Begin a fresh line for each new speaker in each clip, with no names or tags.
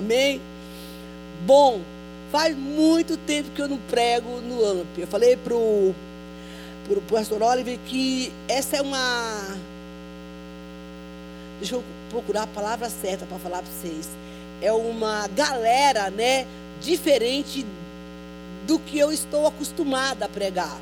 Amém? Bom, faz muito tempo que eu não prego no AMP. Eu falei pro, pro pastor Oliver que essa é uma. Deixa eu procurar a palavra certa para falar para vocês. É uma galera, né? Diferente do que eu estou acostumada a pregar.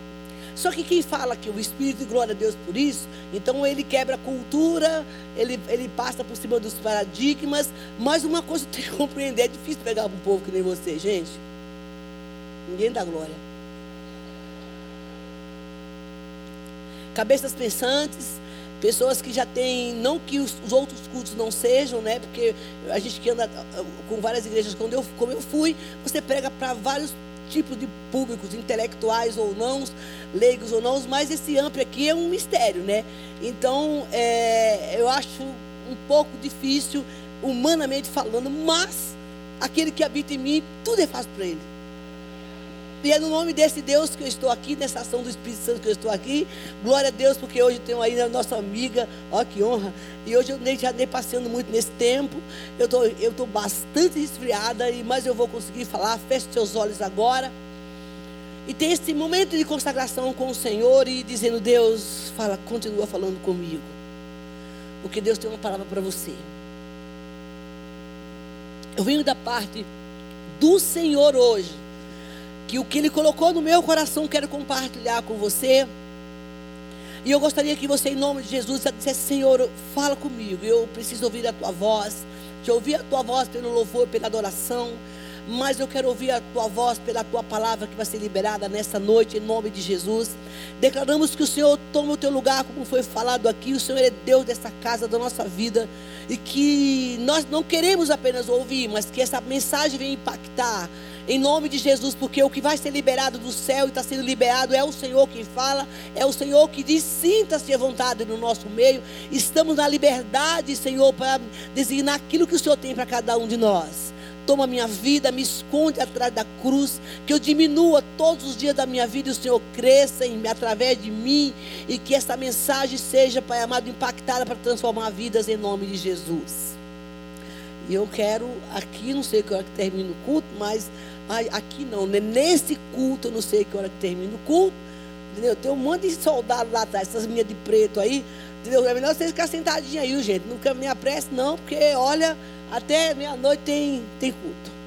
Só que quem fala que o Espírito, glória a Deus por isso, então ele quebra a cultura, ele, ele passa por cima dos paradigmas, mas uma coisa tem que compreender, é difícil pegar um povo que nem você, gente. Ninguém dá glória. Cabeças pensantes, pessoas que já têm, não que os, os, outros cultos não sejam, né? Porque a gente que anda ah, com várias igrejas, quando eu, como eu fui, você prega para vários tipos de públicos, intelectuais ou não, leigos ou não, mas esse amplo aqui é um mistério, né? Então, é, eu acho um pouco difícil, humanamente falando, mas aquele que habita em mim, tudo é fácil para ele. E é no nome desse Deus que eu estou aqui, nessa ação do Espírito Santo que eu estou aqui. Glória a Deus, porque hoje tenho aí a nossa amiga, ó que honra. E hoje eu já andei passeando muito nesse tempo. Eu estou eu tô bastante resfriada, mas eu vou conseguir falar. Feche seus olhos agora. E tem esse momento de consagração com o Senhor e dizendo, Deus, fala, continua falando comigo. Porque Deus tem uma palavra para você. Eu venho da parte do Senhor hoje que o que Ele colocou no meu coração quero compartilhar com você. E eu gostaria que você, em nome de Jesus, dissesse: Senhor, fala comigo. Eu preciso ouvir a tua voz. Te ouvir a tua voz pelo louvor, pela adoração. Mas eu quero ouvir a tua voz pela tua palavra que vai ser liberada nessa noite, em nome de Jesus. Declaramos que o Senhor toma o teu lugar, como foi falado aqui. O Senhor é Deus dessa casa, da nossa vida. E que nós não queremos apenas ouvir, mas que essa mensagem venha impactar em nome de Jesus, porque o que vai ser liberado do céu e está sendo liberado é o Senhor quem fala, é o Senhor que diz: sinta-se à vontade no nosso meio. Estamos na liberdade, Senhor, para designar aquilo que o Senhor tem para cada um de nós. Toma minha vida, me esconde atrás da cruz, que eu diminua todos os dias da minha vida e o Senhor cresça em, através de mim e que essa mensagem seja, Pai amado, impactada para transformar vidas em nome de Jesus. E eu quero aqui, não sei que hora que termina o culto, mas aqui não, né? nesse culto, eu não sei que hora que termina o culto, entendeu? Tem um monte de soldado lá atrás, essas minhas de preto aí, entendeu? É melhor vocês ficarem sentadinhos aí, gente. Não me apresse, não, porque olha, até meia-noite tem, tem culto.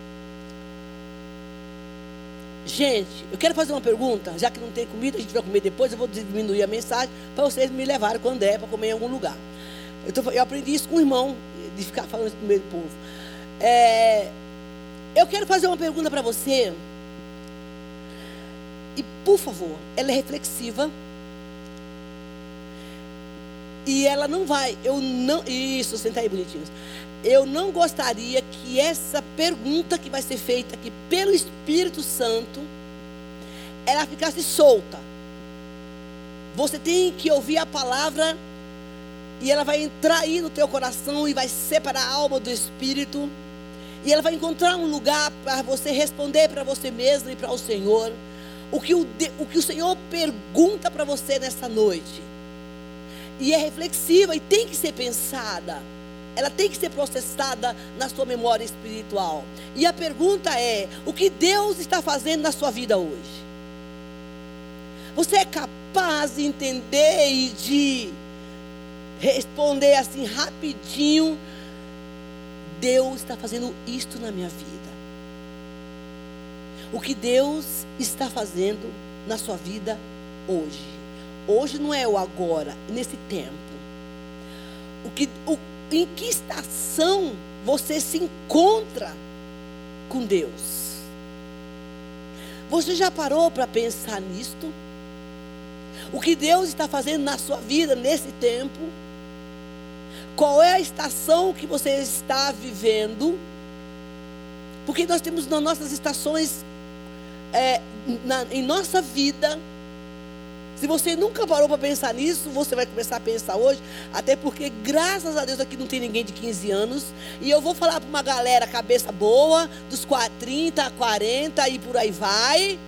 Gente, eu quero fazer uma pergunta, já que não tem comida, a gente vai comer depois, eu vou diminuir a mensagem para vocês me levarem quando é para comer em algum lugar. Eu, tô, eu aprendi isso com o irmão de ficar falando isso no meio do povo. É, eu quero fazer uma pergunta para você. E, por favor, ela é reflexiva. E ela não vai, eu não, isso, senta aí bonitinhos. Eu não gostaria que essa pergunta que vai ser feita aqui pelo Espírito Santo, ela ficasse solta. Você tem que ouvir a palavra e ela vai entrar aí no teu coração e vai separar a alma do espírito. E ela vai encontrar um lugar para você responder para você mesmo e para o Senhor. O que o, o que o Senhor pergunta para você nessa noite. E é reflexiva e tem que ser pensada. Ela tem que ser processada na sua memória espiritual. E a pergunta é: o que Deus está fazendo na sua vida hoje? Você é capaz de entender e de responder assim rapidinho: Deus está fazendo isto na minha vida. O que Deus está fazendo na sua vida hoje. Hoje não é o agora, nesse tempo. O que, o, em que estação você se encontra com Deus? Você já parou para pensar nisto? O que Deus está fazendo na sua vida nesse tempo? Qual é a estação que você está vivendo? Porque nós temos nas nossas estações, é, na, em nossa vida, se você nunca parou para pensar nisso, você vai começar a pensar hoje. Até porque, graças a Deus, aqui não tem ninguém de 15 anos. E eu vou falar para uma galera cabeça boa, dos 30, 40 e por aí vai.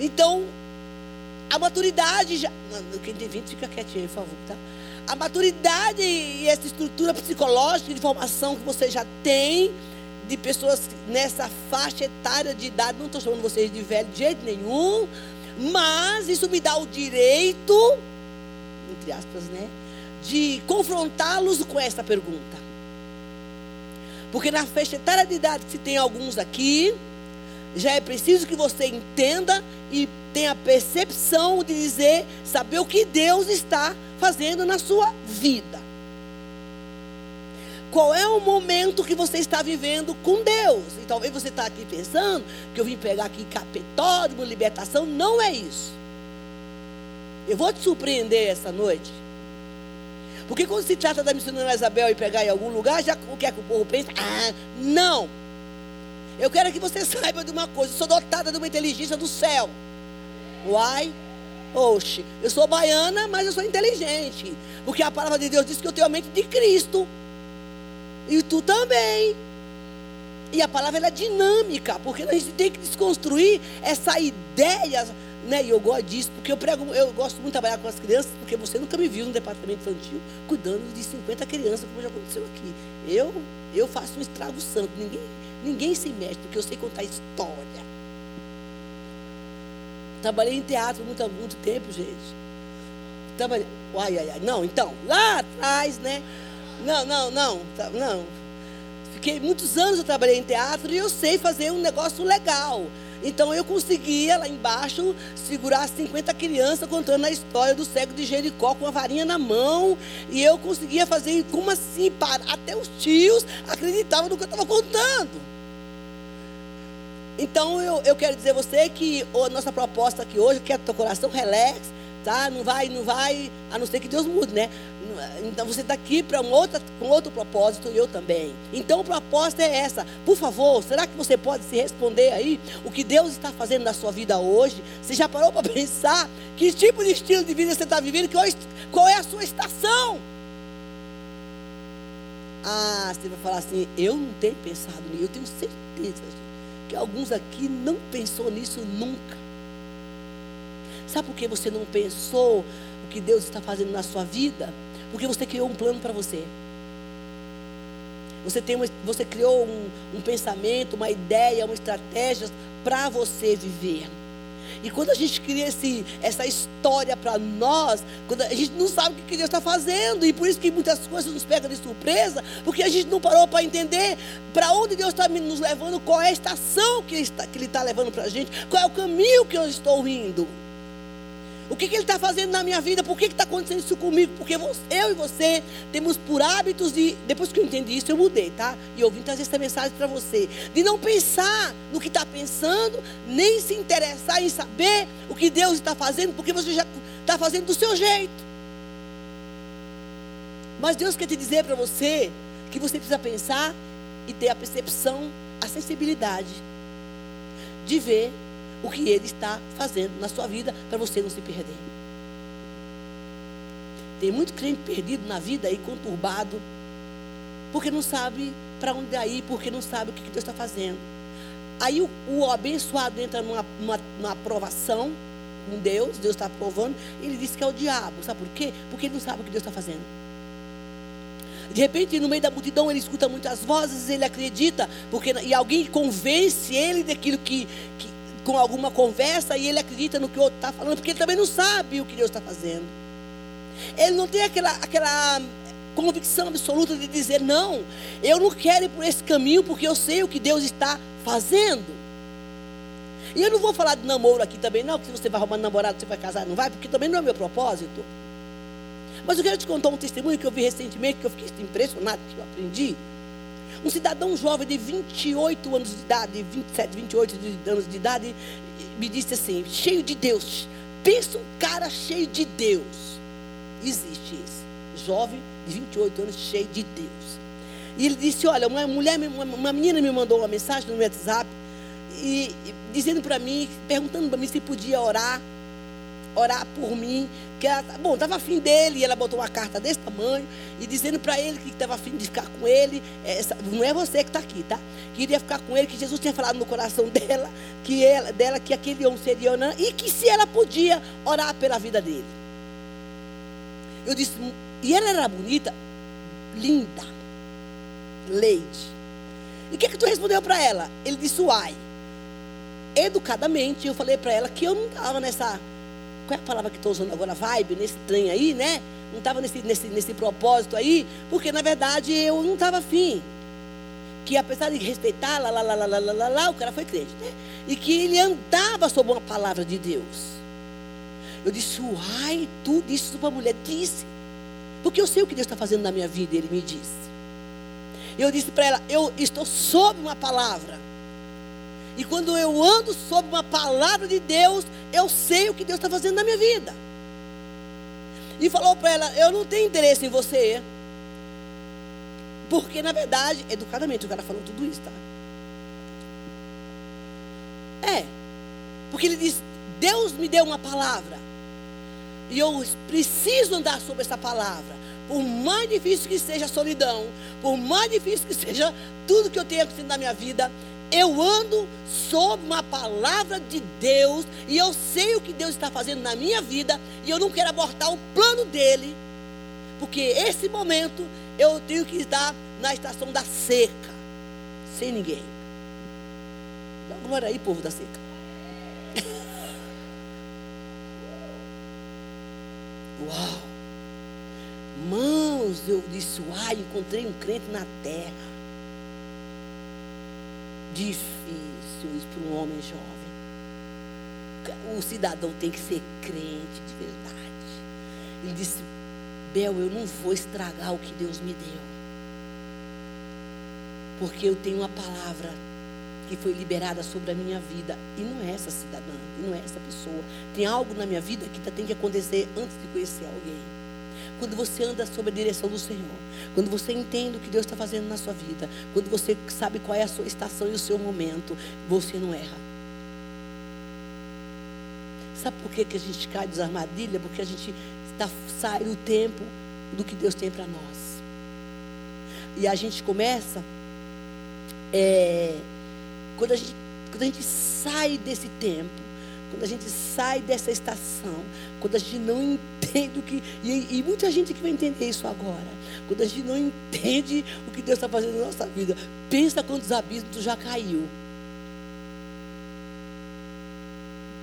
Então, a maturidade já. Quem tem 20 fica quietinho, por favor, tá? A maturidade e essa estrutura psicológica de formação que você já tem de pessoas nessa faixa etária de idade, não estou chamando vocês de velho de jeito nenhum, mas isso me dá o direito, entre aspas, né, de confrontá-los com essa pergunta. Porque na faixa etária de idade que se tem alguns aqui, já é preciso que você entenda e tenha a percepção de dizer, saber o que Deus está fazendo na sua vida. Qual é o momento que você está vivendo com Deus? E talvez você está aqui pensando que eu vim pegar aqui capetório, libertação. Não é isso. Eu vou te surpreender essa noite. Porque quando se trata da missionária Isabel e pegar em algum lugar, já o que é que o povo pensa? Ah, não. Eu quero que você saiba de uma coisa. Eu sou dotada de uma inteligência do céu. Uai. Oxe, eu sou baiana, mas eu sou inteligente. Porque a palavra de Deus diz que eu tenho a mente de Cristo. E tu também. E a palavra é dinâmica, porque a gente tem que desconstruir essa ideia, né? E eu gosto disso, porque eu prego, eu gosto muito de trabalhar com as crianças, porque você nunca me viu no departamento infantil cuidando de 50 crianças, como já aconteceu aqui. Eu, eu faço um estrago santo, ninguém, ninguém se mexe, porque eu sei contar história. Trabalhei em teatro muito, muito tempo, gente. Trabalhei. Ai, ai, ai. Não, então, lá atrás, né? Não, não, não, não. Fiquei muitos anos eu trabalhei em teatro e eu sei fazer um negócio legal. Então eu conseguia lá embaixo segurar 50 crianças contando a história do cego de Jericó com a varinha na mão. E eu conseguia fazer, como assim? Até os tios acreditavam no que eu estava contando. Então eu, eu quero dizer a você que a nossa proposta aqui hoje, que é teu coração relax, tá? Não vai, não vai, a não ser que Deus mude, né? Então você está aqui para um outro, com outro propósito e eu também. Então a proposta é essa. Por favor, será que você pode se responder aí o que Deus está fazendo na sua vida hoje? Você já parou para pensar que tipo de estilo de vida você está vivendo? Qual é a sua estação? Ah, você vai falar assim, eu não tenho pensado nisso. Eu tenho certeza gente, que alguns aqui não pensou nisso nunca. Sabe por que você não pensou o que Deus está fazendo na sua vida? Porque você criou um plano para você. Você, tem uma, você criou um, um pensamento, uma ideia, uma estratégia para você viver. E quando a gente cria esse, essa história para nós, quando a gente não sabe o que Deus está fazendo, e por isso que muitas coisas nos pegam de surpresa, porque a gente não parou para entender para onde Deus está nos levando, qual é a estação que Ele está, que ele está levando para a gente, qual é o caminho que eu estou indo. O que, que ele está fazendo na minha vida? Por que está acontecendo isso comigo? Porque eu e você temos por hábitos de. Depois que eu entendi isso, eu mudei, tá? E eu vim trazer essa mensagem para você. De não pensar no que está pensando, nem se interessar em saber o que Deus está fazendo, porque você já está fazendo do seu jeito. Mas Deus quer te dizer para você que você precisa pensar e ter a percepção, a sensibilidade de ver o que Ele está fazendo na sua vida para você não se perder. Tem muito crente perdido na vida aí, conturbado, porque não sabe para onde ir, porque não sabe o que Deus está fazendo. Aí o, o abençoado entra numa, numa, numa aprovação com Deus, Deus está aprovando, ele diz que é o diabo. Sabe por quê? Porque ele não sabe o que Deus está fazendo. De repente, no meio da multidão, ele escuta muitas vozes, ele acredita, porque, e alguém convence ele daquilo que, que, com alguma conversa e ele acredita no que o outro está falando, porque ele também não sabe o que Deus está fazendo. Ele não tem aquela, aquela convicção absoluta de dizer, não, eu não quero ir por esse caminho porque eu sei o que Deus está fazendo. E eu não vou falar de namoro aqui também, não, que se você vai arrumar namorado, você vai casar, não vai, porque também não é meu propósito. Mas eu quero te contar um testemunho que eu vi recentemente, que eu fiquei impressionado, que eu aprendi. Um cidadão jovem de 28 anos de idade, 27, 28 anos de idade, me disse assim, cheio de Deus. Pensa um cara cheio de Deus. Existe esse. Jovem de 28 anos, cheio de Deus. E ele disse: Olha, uma mulher, uma menina me mandou uma mensagem no WhatsApp, e, e dizendo para mim, perguntando para mim se podia orar orar por mim. Que ela, bom, estava afim dele, e ela botou uma carta desse tamanho, e dizendo para ele que estava afim de ficar com ele. Essa, não é você que está aqui, tá? Queria ficar com ele, que Jesus tinha falado no coração dela, que ela, dela que aquele homem seria Onã, e que se ela podia orar pela vida dele. Eu disse, E ela era bonita, linda. Leide. E o que, que tu respondeu para ela? Ele disse, uai. Educadamente, eu falei para ela que eu não estava nessa qual é a palavra que estou usando agora? Vibe, nesse trem aí, né? Não estava nesse, nesse, nesse propósito aí, porque na verdade eu não estava afim. Que apesar de respeitar, lá, lá, lá, lá, lá, lá, lá, o cara foi crente, né? E que ele andava sob uma palavra de Deus. Eu disse, uai, tu disse isso para a mulher, disse. Porque eu sei o que Deus está fazendo na minha vida, ele me disse. Eu disse para ela, eu estou sob uma palavra. E quando eu ando sob uma palavra de Deus, eu sei o que Deus está fazendo na minha vida. E falou para ela, eu não tenho interesse em você. Porque, na verdade, educadamente, o cara falou tudo isso, tá? É. Porque ele disse, Deus me deu uma palavra. E eu preciso andar sobre essa palavra. Por mais difícil que seja a solidão, por mais difícil que seja tudo que eu tenho acontecido na minha vida, eu ando sob uma palavra de Deus e eu sei o que Deus está fazendo na minha vida e eu não quero abortar o plano dele, porque esse momento eu tenho que estar na estação da seca, sem ninguém. Dá glória aí, povo da seca. Uau! Mãos, eu disse, uai, encontrei um crente na terra. Difícil isso para um homem jovem. O cidadão tem que ser crente de verdade. Ele disse, Bel, eu não vou estragar o que Deus me deu. Porque eu tenho uma palavra que foi liberada sobre a minha vida. E não é essa cidadã, não é essa pessoa. Tem algo na minha vida que tem que acontecer antes de conhecer alguém. Quando você anda sob a direção do Senhor, quando você entende o que Deus está fazendo na sua vida, quando você sabe qual é a sua estação e o seu momento, você não erra. Sabe por que, que a gente cai das armadilhas? Porque a gente está, sai do tempo do que Deus tem para nós. E a gente começa é, quando a gente, quando a gente sai desse tempo, quando a gente sai dessa estação, quando a gente não entende o que. E, e muita gente que vai entender isso agora. Quando a gente não entende o que Deus está fazendo na nossa vida. Pensa quantos abismos tu já caiu.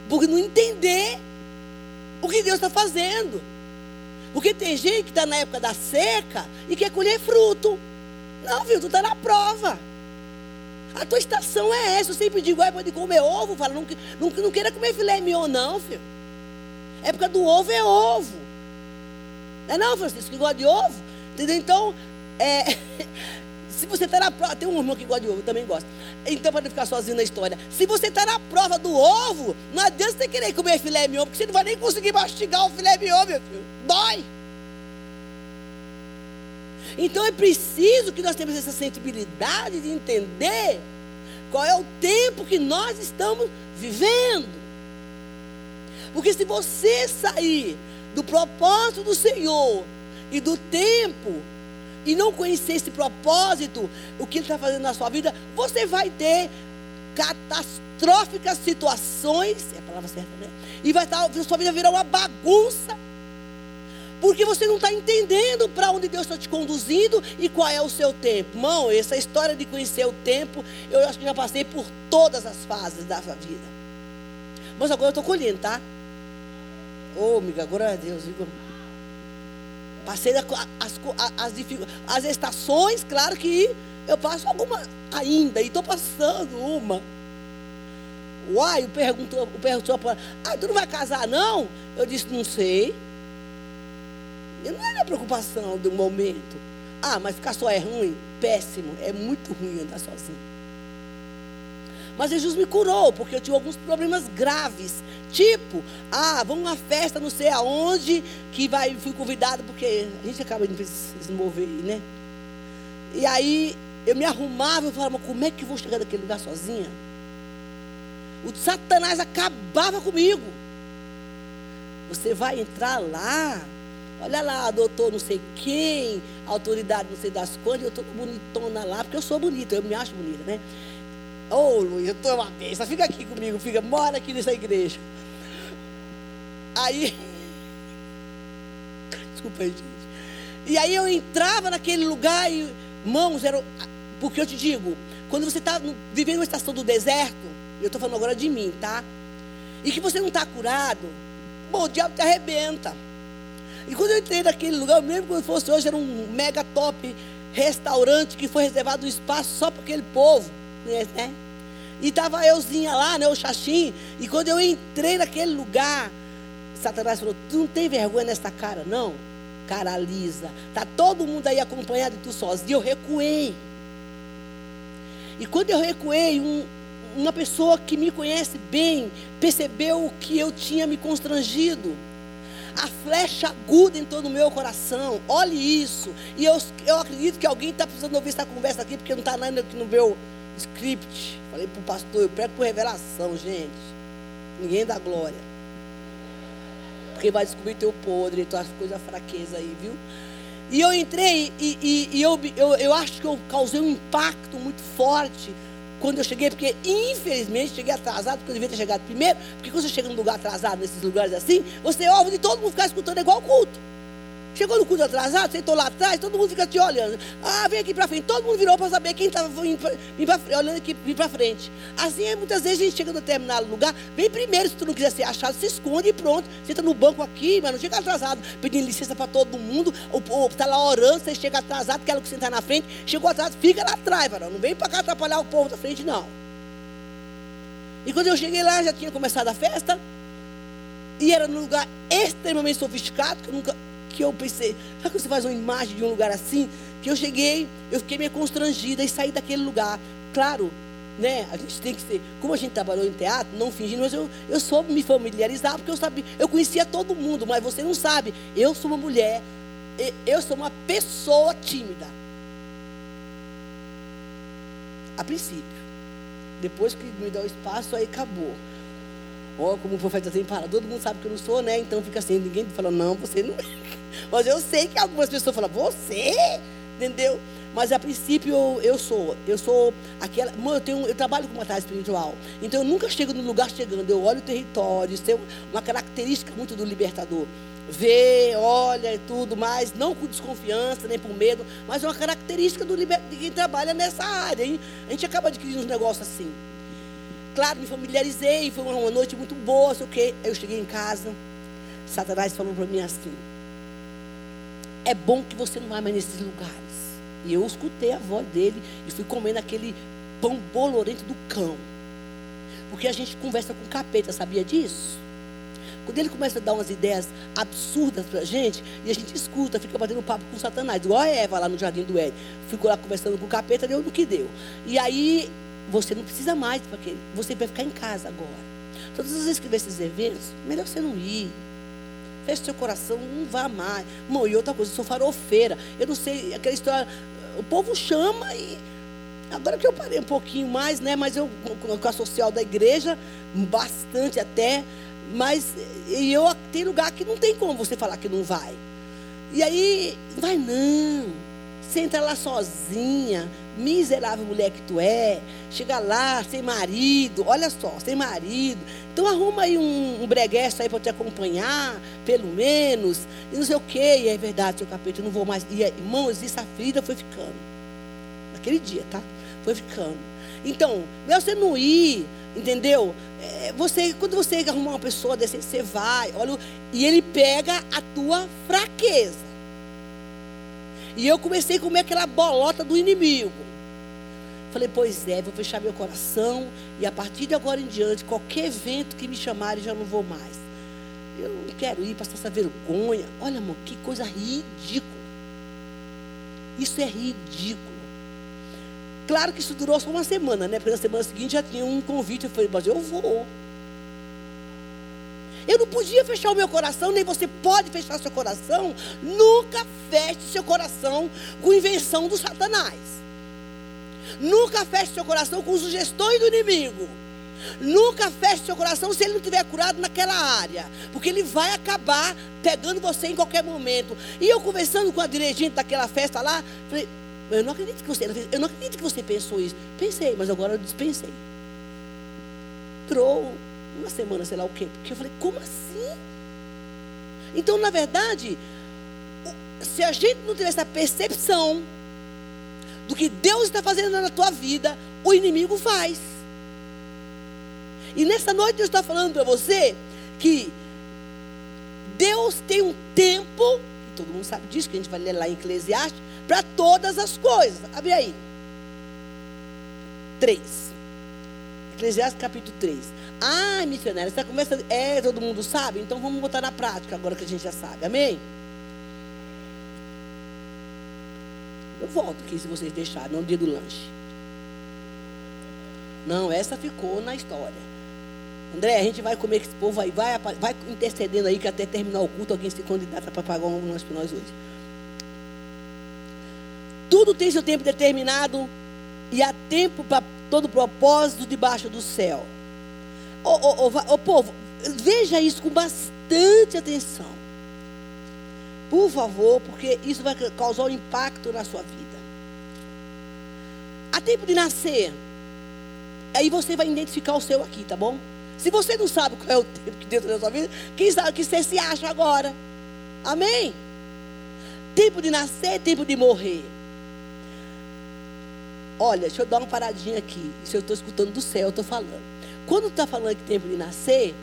Por não entender o que Deus está fazendo. Porque tem gente que está na época da seca e quer colher fruto. Não, viu? Tu está na prova. A tua estação é essa. Eu sempre digo, é pode comer ovo. Fala, não, não, não queira comer filé mignon, não, filho. A época do ovo é ovo. Não é não, Francisco, que gosta de ovo? Entendeu? Então, é, se você está na prova, tem um irmão que gosta de ovo, também gosta. Então, para não ficar sozinho na história. Se você está na prova do ovo, não adianta você querer comer filé mignon, porque você não vai nem conseguir mastigar o filé mignon, meu filho. Dói. Então é preciso que nós tenhamos essa sensibilidade de entender qual é o tempo que nós estamos vivendo. Porque se você sair do propósito do Senhor e do tempo e não conhecer esse propósito, o que Ele está fazendo na sua vida, você vai ter catastróficas situações, é a palavra certa, né? E vai estar, a sua vida virar uma bagunça porque você não está entendendo para onde Deus está te conduzindo e qual é o seu tempo. Irmão, essa história de conhecer o tempo, eu acho que já passei por todas as fases da sua vida. Mas agora eu estou colhendo, tá? Ô, oh, amiga, glória a Deus. Passei as, as, as, estações, claro que eu passo alguma ainda, e estou passando uma. Uai, perguntou, perguntou, ah, tu não vai casar não? Eu disse, não sei. E não é minha preocupação do momento. Ah, mas ficar só é ruim? Péssimo. É muito ruim andar sozinho. Mas Jesus me curou, porque eu tinha alguns problemas graves. Tipo, ah, vamos uma festa não sei aonde, que vai, fui convidado, porque a gente acaba de se mover, né? E aí eu me arrumava e falava, mas como é que eu vou chegar naquele lugar sozinha? O Satanás acabava comigo. Você vai entrar lá, Olha lá, doutor não sei quem, autoridade não sei das quantas, eu estou bonitona lá, porque eu sou bonita, eu me acho bonita, né? Ô, oh, Luiz, eu estou uma bênção, fica aqui comigo, fica, mora aqui nessa igreja. Aí, desculpa aí, gente. E aí eu entrava naquele lugar e, mãos, era, porque eu te digo, quando você está vivendo uma estação do deserto, eu estou falando agora de mim, tá? E que você não está curado, bom, o diabo te arrebenta. E quando eu entrei naquele lugar, mesmo quando fosse hoje, era um mega top restaurante que foi reservado um espaço só para aquele povo, né? E estava euzinha lá, né, o Xaxim. E quando eu entrei naquele lugar, Satanás falou: Tu não tem vergonha nessa cara, não? Cara lisa. Tá todo mundo aí acompanhado e tu sozinho. Eu recuei. E quando eu recuei, um, uma pessoa que me conhece bem percebeu que eu tinha me constrangido. A flecha aguda entrou no meu coração. Olhe isso. E eu, eu acredito que alguém está precisando ouvir essa conversa aqui, porque não está nada aqui no meu script. Falei para o pastor, eu prego por revelação, gente. Ninguém dá glória. Porque vai descobrir teu podre, tua coisa fraqueza aí, viu? E eu entrei e, e, e eu, eu, eu acho que eu causei um impacto muito forte quando eu cheguei, porque infelizmente cheguei atrasado, porque eu devia ter chegado primeiro, porque quando você chega num lugar atrasado, nesses lugares assim, você é alvo de todo mundo ficar escutando igual culto. Chegou no culto atrasado, sentou lá atrás, todo mundo fica te olhando. Ah, vem aqui para frente. Todo mundo virou para saber quem estava olhando aqui para frente. Assim, é, muitas vezes a gente chega no determinado lugar, vem primeiro, se tu não quiser ser achado, se esconde e pronto. Senta no banco aqui, mas não chega atrasado, pedindo licença para todo mundo. Ou está lá orando, você chega atrasado, quer que sentar na frente. Chegou atrasado, fica lá atrás, varão. Não vem para cá atrapalhar o povo da frente, não. E quando eu cheguei lá, já tinha começado a festa. E era num lugar extremamente sofisticado, que eu nunca que eu pensei, sabe que você faz uma imagem de um lugar assim? Que eu cheguei, eu fiquei meio constrangida e saí daquele lugar. Claro, né? A gente tem que ser, como a gente trabalhou em teatro, não fingindo, mas eu, eu soube me familiarizar, porque eu sabia, eu conhecia todo mundo, mas você não sabe. Eu sou uma mulher, eu sou uma pessoa tímida. A princípio. Depois que me dá espaço, aí acabou. Ó, como o profeta tem falado, todo mundo sabe que eu não sou, né? Então fica assim, ninguém fala, não, você não é. Mas eu sei que algumas pessoas falam, você? Entendeu? Mas a princípio eu, eu sou, eu sou aquela, eu tenho, eu trabalho com uma tarefa espiritual. Então eu nunca chego no lugar chegando, eu olho o território, isso é uma característica muito do libertador. Vê, olha e tudo mais, não com desconfiança, nem por medo, mas é uma característica do liber, de quem trabalha nessa área. Hein? A gente acaba adquirindo uns negócios assim. Claro, me familiarizei, foi uma noite muito boa, sei o quê. Eu cheguei em casa, Satanás falou para mim assim: é bom que você não vá mais nesses lugares. E eu escutei a voz dele e fui comendo aquele pão bolorento do cão. Porque a gente conversa com capeta, sabia disso? Quando ele começa a dar umas ideias absurdas pra gente, e a gente escuta, fica batendo papo com Satanás, igual a Eva lá no jardim do Éden. Ficou lá conversando com o capeta, deu no que deu. E aí, você não precisa mais, porque você vai ficar em casa agora. Todas as vezes que vê esses eventos, melhor você não ir feche seu coração, não vá mais. Irmão, e outra coisa, eu sou farofeira. Eu não sei, aquela história, o povo chama e. Agora que eu parei um pouquinho mais, né? Mas eu com a social da igreja, bastante até. Mas e eu tem lugar que não tem como você falar que não vai. E aí, vai não. Você entra lá sozinha, miserável mulher que tu é, chega lá sem marido, olha só, sem marido. Então arruma aí um, um breguesto aí para te acompanhar, pelo menos, e não sei o quê. E é verdade, seu capeta, eu não vou mais. E irmãos, isso a ferida foi ficando. Naquele dia, tá? Foi ficando. Então, não é você não ir, entendeu? É, você, quando você arrumar uma pessoa desse, você vai, olha, e ele pega a tua fraqueza. E eu comecei a comer aquela bolota do inimigo. Falei, pois é, vou fechar meu coração. E a partir de agora em diante, qualquer evento que me chamarem, já não vou mais. Eu não quero ir passar essa vergonha. Olha, amor, que coisa ridícula. Isso é ridículo. Claro que isso durou só uma semana, né? Porque na semana seguinte já tinha um convite. Eu falei, mas eu vou. Eu não podia fechar o meu coração, nem você pode fechar seu coração. Nunca feche seu coração com invenção do Satanás. Nunca feche seu coração com sugestões do inimigo. Nunca feche seu coração se ele não tiver curado naquela área. Porque ele vai acabar pegando você em qualquer momento. E eu conversando com a dirigente daquela festa lá, falei, eu não acredito que você, eu não acredito que você pensou isso. Pensei, mas agora eu dispensei. Entrou uma semana, sei lá o quê. Porque eu falei, como assim? Então, na verdade, se a gente não tiver essa percepção do que Deus está fazendo na tua vida, o inimigo faz. E nessa noite Deus está falando para você que Deus tem um tempo, todo mundo sabe disso, que a gente vai ler lá em Eclesiastes, para todas as coisas. Abre aí. 3. Eclesiastes capítulo 3. Ah, missionária, essa conversa é, todo mundo sabe? Então vamos botar na prática agora que a gente já sabe. Amém? Eu volto aqui se vocês deixarem, no dia do lanche. Não, essa ficou na história. André, a gente vai comer com esse povo aí, vai, vai intercedendo aí que até terminar o culto alguém se candidata para pagar um lanche para nós hoje. Tudo tem seu tempo determinado e há tempo para todo propósito debaixo do céu. Ô, povo, veja isso com bastante atenção. Por favor, porque isso vai causar um impacto na sua vida. Há tempo de nascer. Aí você vai identificar o seu aqui, tá bom? Se você não sabe qual é o tempo que tem na sua vida, quem sabe que você se acha agora? Amém? Tempo de nascer, tempo de morrer. Olha, deixa eu dar uma paradinha aqui. Isso eu estou escutando do céu, eu estou falando. Quando está falando que tempo de nascer,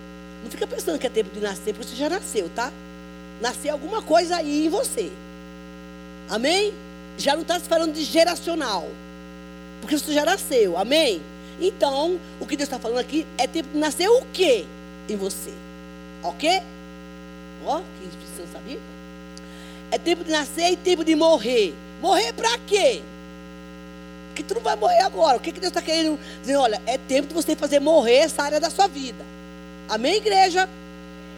não fica pensando que é tempo de nascer, porque você já nasceu, tá? Nasceu alguma coisa aí em você. Amém? Já não está se falando de geracional. Porque você já nasceu. Amém? Então, o que Deus está falando aqui é tempo de nascer o quê em você? Ok? Ó, que precisa saber. É tempo de nascer e tempo de morrer. Morrer para quê? Porque tu não vai morrer agora. O que, que Deus está querendo dizer? Olha, é tempo de você fazer morrer essa área da sua vida. Amém, igreja?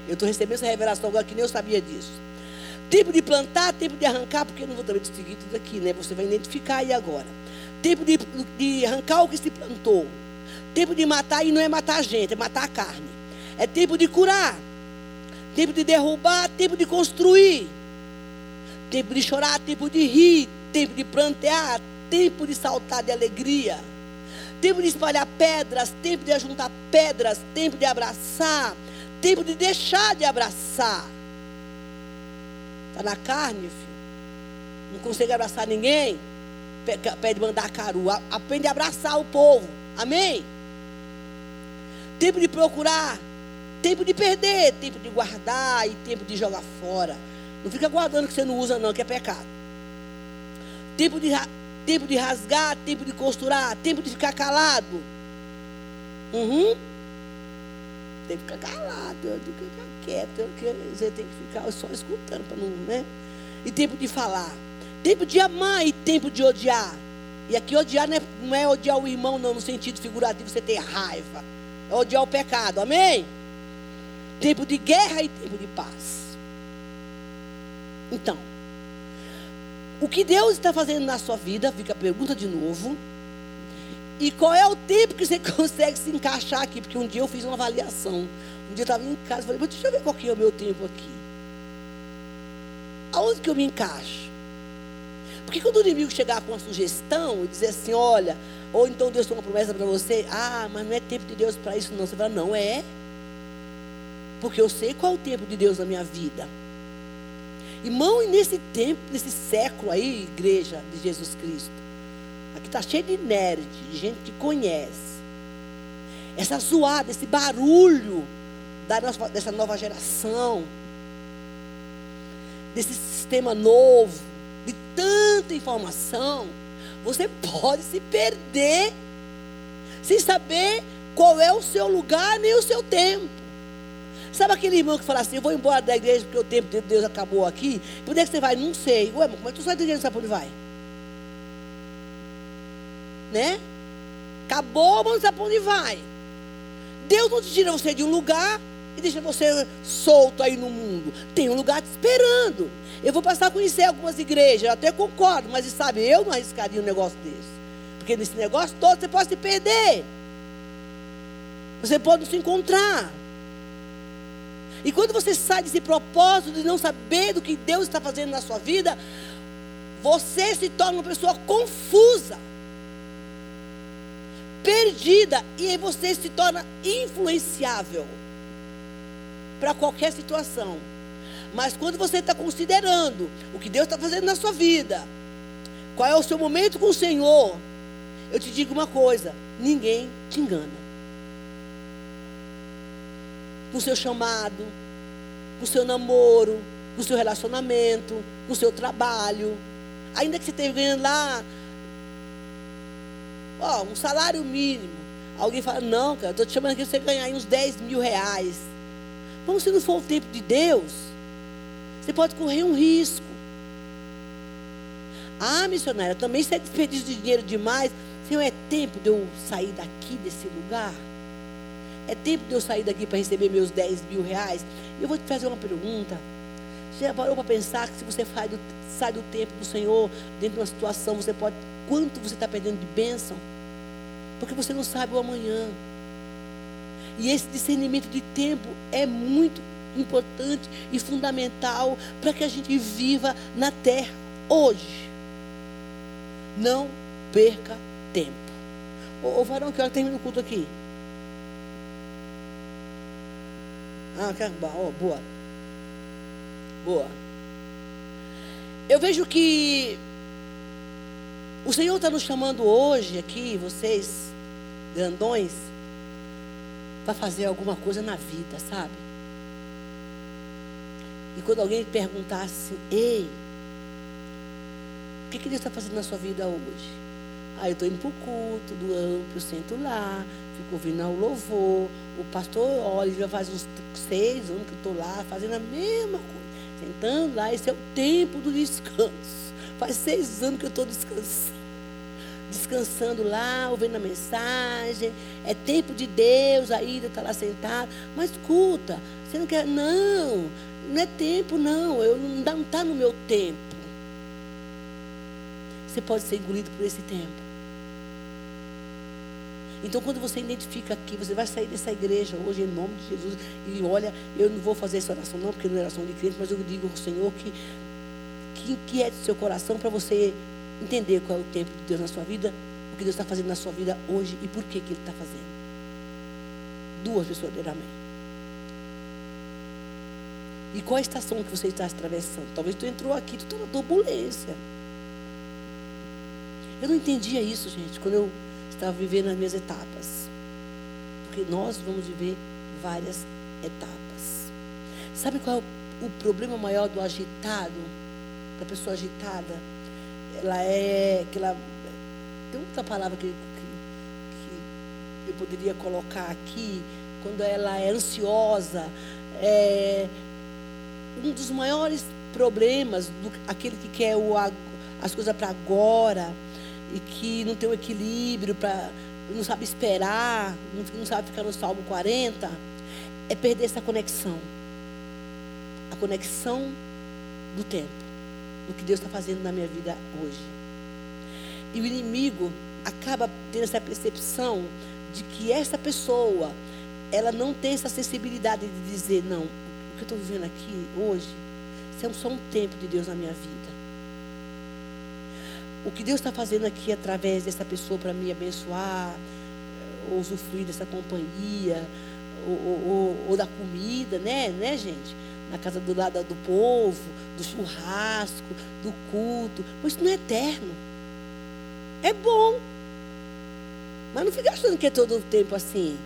Eu estou recebendo essa revelação agora que nem eu sabia disso. Tempo de plantar, tempo de arrancar, porque eu não vou também seguir tudo aqui, né? Você vai identificar aí agora. Tempo de, de arrancar o que se plantou. Tempo de matar e não é matar a gente, é matar a carne. É tempo de curar. Tempo de derrubar, tempo de construir. Tempo de chorar, tempo de rir, tempo de plantear, tempo de saltar de alegria. Tempo de espalhar pedras, tempo de ajuntar pedras, tempo de abraçar, tempo de deixar de abraçar. Está na carne, filho. Não consegue abraçar ninguém pede mandar caru. Aprende a abraçar o povo. Amém? Tempo de procurar. Tempo de perder. Tempo de guardar e tempo de jogar fora. Não fica guardando que você não usa, não, que é pecado. Tempo de, tempo de rasgar, tempo de costurar, tempo de ficar calado. Uhum. Tem que ficar calado, tem que ficar quieto. Você tem que ficar só escutando para não, né? E tempo de falar. Tempo de amar e tempo de odiar. E aqui odiar não é, não é odiar o irmão, não, no sentido figurativo, você ter raiva. É odiar o pecado, amém? Tempo de guerra e tempo de paz. Então, o que Deus está fazendo na sua vida, fica a pergunta de novo. E qual é o tempo que você consegue se encaixar aqui? Porque um dia eu fiz uma avaliação. Um dia eu estava em casa e falei, deixa eu ver qual que é o meu tempo aqui. Aonde que eu me encaixo? Porque quando o inimigo chegar com uma sugestão e dizer assim, olha, ou então Deus tem uma promessa para você, ah, mas não é tempo de Deus para isso, não. Você fala, não é. Porque eu sei qual é o tempo de Deus na minha vida. Irmão, e nesse tempo, nesse século aí, igreja de Jesus Cristo, aqui está cheio de nerd, de gente que conhece. Essa zoada, esse barulho da nossa, dessa nova geração, desse sistema novo, de tanta informação, você pode se perder sem saber qual é o seu lugar nem o seu tempo. Sabe aquele irmão que fala assim: Eu vou embora da igreja porque o tempo de Deus acabou aqui? Por onde é que você vai? Não sei. Ué, mas como é que tu sai da igreja não sabe para onde vai? Né? Acabou, mas não sabe onde vai. Deus não te tira você de um lugar e deixa você solto aí no mundo. Tem um lugar te esperando. Eu vou passar a conhecer algumas igrejas, eu até concordo, mas sabe, eu não arriscaria um negócio desse. Porque nesse negócio todo você pode se perder. Você pode se encontrar. E quando você sai desse propósito de não saber do que Deus está fazendo na sua vida, você se torna uma pessoa confusa, perdida, e aí você se torna influenciável para qualquer situação. Mas quando você está considerando o que Deus está fazendo na sua vida, qual é o seu momento com o Senhor, eu te digo uma coisa: ninguém te engana. Com o seu chamado, com o seu namoro, com o seu relacionamento, com o seu trabalho. Ainda que você esteja ganhando lá ó, um salário mínimo. Alguém fala, não, cara, estou te chamando aqui para você ganhar uns 10 mil reais. Como se não for o tempo de Deus, você pode correr um risco. Ah, missionária, também se é desperdício de dinheiro demais. Senhor, é tempo de eu sair daqui desse lugar? É tempo de eu sair daqui para receber meus 10 mil reais? Eu vou te fazer uma pergunta. Você já parou para pensar que se você sai do, sai do tempo do Senhor, dentro de uma situação, você pode. Quanto você está perdendo de bênção? Porque você não sabe o amanhã. E esse discernimento de tempo é muito importante e fundamental para que a gente viva na terra hoje. Não perca tempo. Ô, ô varão, que hora termina o culto aqui? Ah, oh, boa. Boa. Eu vejo que o Senhor está nos chamando hoje aqui, vocês, grandões, para fazer alguma coisa na vida, sabe? E quando alguém perguntasse, ei, o que, que Deus está fazendo na sua vida hoje? Ah, eu estou indo para o culto do amplo, sento lá, fico ouvindo o louvor. O pastor, olha, já faz uns seis anos que estou lá, fazendo a mesma coisa. Sentando lá, esse é o tempo do descanso. Faz seis anos que eu estou descansando. Descansando lá, ouvindo a mensagem. É tempo de Deus, a Ida está lá sentada. Mas escuta, você não quer. Não, não é tempo, não. Eu, não está no meu tempo. Você pode ser engolido por esse tempo. Então, quando você identifica aqui, você vai sair dessa igreja hoje em nome de Jesus e olha, eu não vou fazer essa oração não, porque não é oração de crente, mas eu digo ao Senhor que que inquiete seu coração para você entender qual é o tempo de Deus na sua vida, o que Deus está fazendo na sua vida hoje e por que, que Ele está fazendo. Duas pessoas dirão amém. E qual a estação que você está atravessando? Talvez tu entrou aqui, tu está na turbulência. Eu não entendia isso, gente, quando eu estava vivendo as minhas etapas. Porque nós vamos viver várias etapas. Sabe qual é o problema maior do agitado, da pessoa agitada? Ela é. Que ela, tem outra palavra que, que, que eu poderia colocar aqui. Quando ela é ansiosa, é, um dos maiores problemas do aquele que quer o, as coisas para agora e que não tem o um equilíbrio, pra, não sabe esperar, não, não sabe ficar no Salmo 40, é perder essa conexão. A conexão do tempo, do que Deus está fazendo na minha vida hoje. E o inimigo acaba tendo essa percepção de que essa pessoa, ela não tem essa sensibilidade de dizer, não, o que eu estou vivendo aqui hoje, isso é só um tempo de Deus na minha vida o que Deus está fazendo aqui através dessa pessoa para me abençoar, ou usufruir dessa companhia, ou, ou, ou, da comida, né, né, gente? Na casa do lado do povo, do churrasco, do culto. Mas isso não é eterno. É bom. Mas não fica achando que é todo o tempo assim.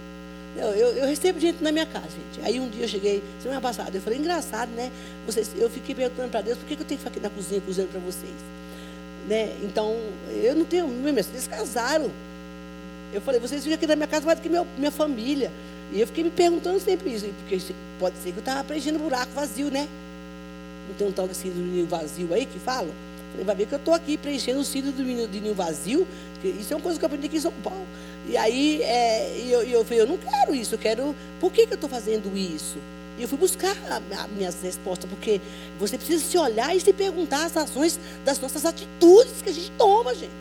Eu, eu, eu, recebo gente na minha casa, gente. Aí um dia eu cheguei, semana passada, eu falei, engraçado, né? Vocês, eu fiquei perguntando para Deus, por que, que eu tenho que ficar aqui na cozinha cozinhando para vocês? Né? Então, eu não tenho. Meus casaram. Eu falei, vocês ficam aqui na minha casa mais do que minha família. E eu fiquei me perguntando sempre isso, porque pode ser que eu estava preenchendo buraco vazio, né? Não tem um tal de síndrome vazio aí que fala? Falei, vai ver que eu estou aqui preenchendo o síndrome do ninho vazio. Isso é uma coisa que eu aprendi aqui em São Paulo. E aí é, eu, eu falei, eu não quero isso, eu quero. Por que, que eu estou fazendo isso? Eu fui buscar as minhas respostas, porque você precisa se olhar e se perguntar as ações das nossas atitudes que a gente toma, gente.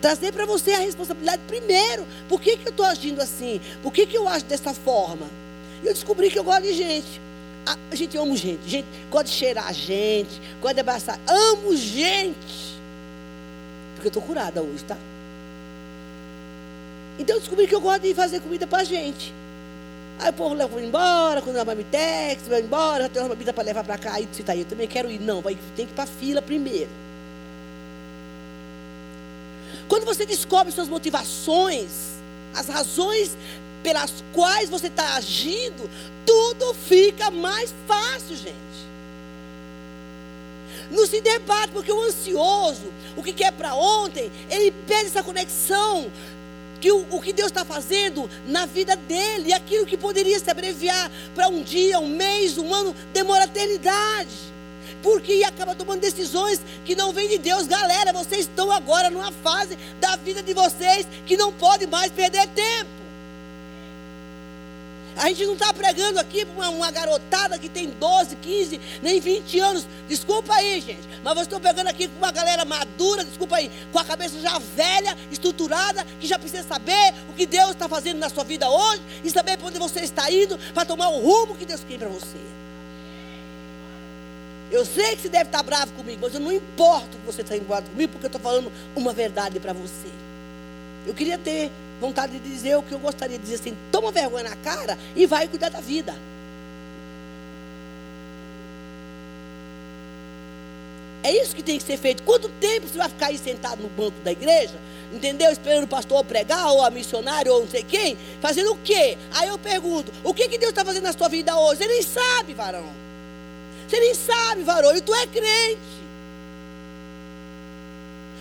Trazer para você a responsabilidade primeiro. Por que, que eu estou agindo assim? Por que, que eu acho dessa forma? E eu descobri que eu gosto de gente. A gente ama gente. Gente gosta de cheirar gente, gosta de abraçar. Amo gente. Porque eu estou curada hoje, tá? Então eu descobri que eu gosto de fazer comida para gente. Aí o povo leva embora, quando a Mamitex, vai embora, já tem uma bebida para levar para cá. Aí você tá aí, eu também quero ir. Não, vai, tem que ir para fila primeiro. Quando você descobre suas motivações, as razões pelas quais você está agindo, tudo fica mais fácil, gente. Não se debate, porque o ansioso, o que quer para ontem, ele perde essa conexão que o, o que Deus está fazendo na vida dele, aquilo que poderia se abreviar para um dia, um mês, um ano, demora eternidade. Porque acaba tomando decisões que não vêm de Deus. Galera, vocês estão agora numa fase da vida de vocês que não pode mais perder tempo. A gente não está pregando aqui para uma, uma, garotada que tem 12, 15, nem 20 anos. Desculpa aí, gente. Mas vocês estão pegando aqui com uma galera madura, desculpa aí, com a cabeça já velha, estruturada, que já precisa saber o que Deus está fazendo na sua vida hoje e saber para onde você está indo para tomar o rumo que Deus quer para você. Eu sei que você deve estar bravo comigo, mas eu não importo que você está bravo comigo, porque eu estou falando uma verdade para você. Eu queria ter vontade de dizer o que eu gostaria de dizer assim: toma vergonha na cara e vai cuidar da vida. É isso que tem que ser feito. Quanto tempo você vai ficar aí sentado no banco da igreja, entendeu? Esperando o pastor pregar, ou a missionária, ou não sei quem, fazendo o quê? Aí eu pergunto: o que, que Deus está fazendo na sua vida hoje? Você nem sabe, varão. Você nem sabe, varão, e tu é crente.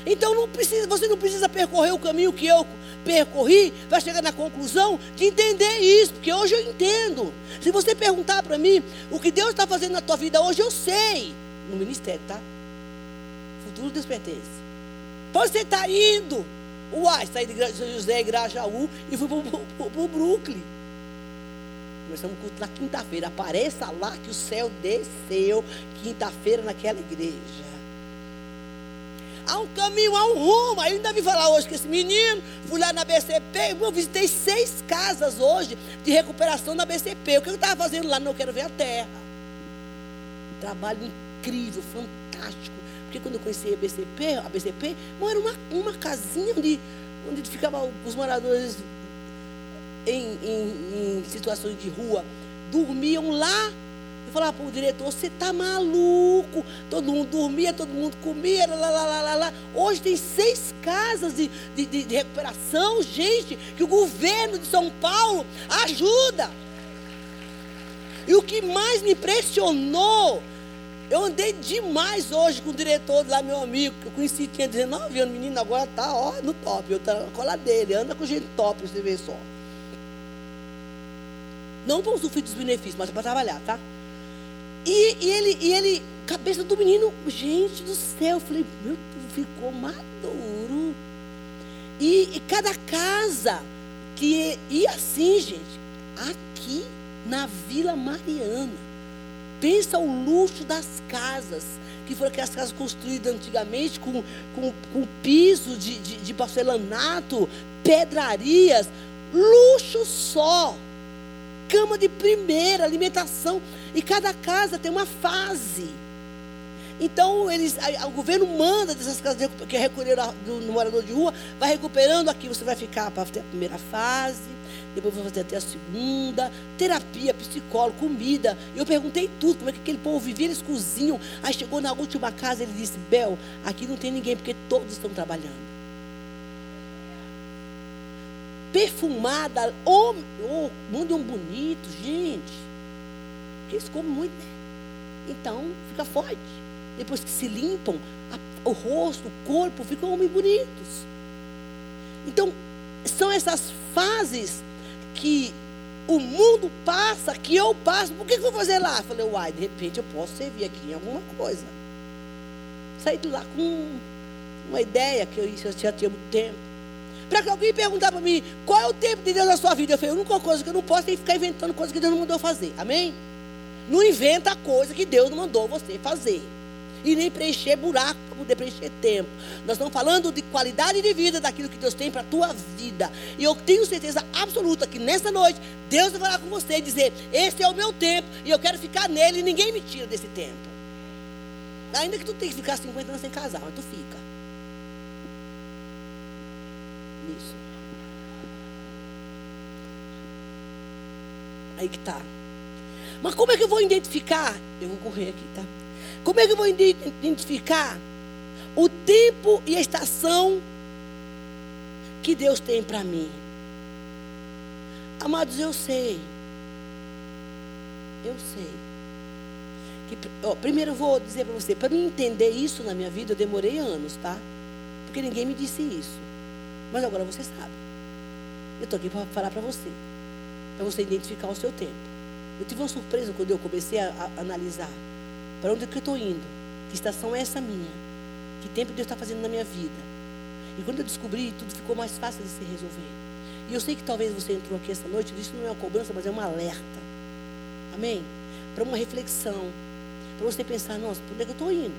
Então não precisa, você não precisa percorrer o caminho que eu percorri para chegar na conclusão de entender isso, porque hoje eu entendo. Se você perguntar para mim o que Deus está fazendo na tua vida hoje, eu sei. No ministério, tá? Futuro Deus pertence. Pode você estar tá indo. Uai, saí de São José Grajaú e fui para o Brooklyn. Começamos o culto na quinta-feira. Apareça lá que o céu desceu quinta-feira naquela igreja há um caminho, há um rumo. Aí ainda vi falar hoje que esse menino, fui lá na BCP, eu visitei seis casas hoje de recuperação na BCP. O que eu estava fazendo lá? Não, eu quero ver a terra. Trabalho incrível, fantástico. Porque quando eu conheci a BCP, a BCP, não era uma, uma casinha onde, onde ficavam os moradores em, em, em situações de rua. Dormiam lá e falava para o diretor: você está maluco? Todo mundo dormia, todo mundo comia, lá, lá, lá, lá, lá. Hoje tem seis casas de, de, de recuperação, gente, que o governo de São Paulo ajuda. E o que mais me impressionou, eu andei demais hoje com o diretor lá, meu amigo, que eu conheci, tinha 19 anos, menino, agora está ó, no top. Eu na cola dele, anda com gente top, você vê só. Não para usufruir dos benefícios, mas para trabalhar, tá? E, e, ele, e ele, cabeça do menino, gente do céu, eu falei, meu, ficou maduro. E, e cada casa que ia assim, gente, aqui na Vila Mariana. Pensa o luxo das casas, que foram aquelas casas construídas antigamente com, com, com piso de, de, de porcelanato, pedrarias, luxo só cama de primeira, alimentação. E cada casa tem uma fase. Então, eles, a, o governo manda dessas casas que recolheram do, do morador de rua, vai recuperando aqui. Você vai ficar para ter a primeira fase, depois vai fazer até a segunda, terapia, psicólogo, comida. Eu perguntei tudo, como é que aquele povo vivia, eles cozinham. Aí chegou na última casa, ele disse: Bel, aqui não tem ninguém, porque todos estão trabalhando perfumada. Oh, oh, um bonito, gente. Eles comem muito, né? Então, fica forte. Depois que se limpam, a, o rosto, o corpo ficam homens bonitos. Então, são essas fases que o mundo passa, que eu passo. Por que, que eu vou fazer lá? Eu falei, uai, de repente eu posso servir aqui em alguma coisa. Saí de lá com uma ideia que eu já tinha muito tempo. Para que alguém perguntar para mim, qual é o tempo de Deus na sua vida? Eu falei, a única coisa que eu não posso é ficar inventando coisas que Deus não mandou fazer. Amém? Não inventa coisa que Deus não mandou você fazer. E nem preencher buraco para poder preencher tempo. Nós estamos falando de qualidade de vida daquilo que Deus tem para a tua vida. E eu tenho certeza absoluta que nessa noite Deus vai falar com você e dizer: Esse é o meu tempo e eu quero ficar nele e ninguém me tira desse tempo. Ainda que tu tenha que ficar 50 anos sem casar, mas tu fica. Aí que tá. Mas como é que eu vou identificar? Eu vou correr aqui, tá? Como é que eu vou identificar o tempo e a estação que Deus tem para mim? Amados, eu sei. Eu sei. Que, ó, primeiro eu vou dizer para você, para mim entender isso na minha vida, eu demorei anos, tá? Porque ninguém me disse isso. Mas agora você sabe. Eu estou aqui para falar para você. Para você identificar o seu tempo. Eu tive uma surpresa quando eu comecei a, a analisar. Para onde é que eu estou indo? Que estação é essa minha? Que tempo Deus está fazendo na minha vida? E quando eu descobri, tudo ficou mais fácil de se resolver. E eu sei que talvez você entrou aqui essa noite, isso não é uma cobrança, mas é um alerta. Amém? Para uma reflexão. Para você pensar, nossa, para onde é que eu estou indo?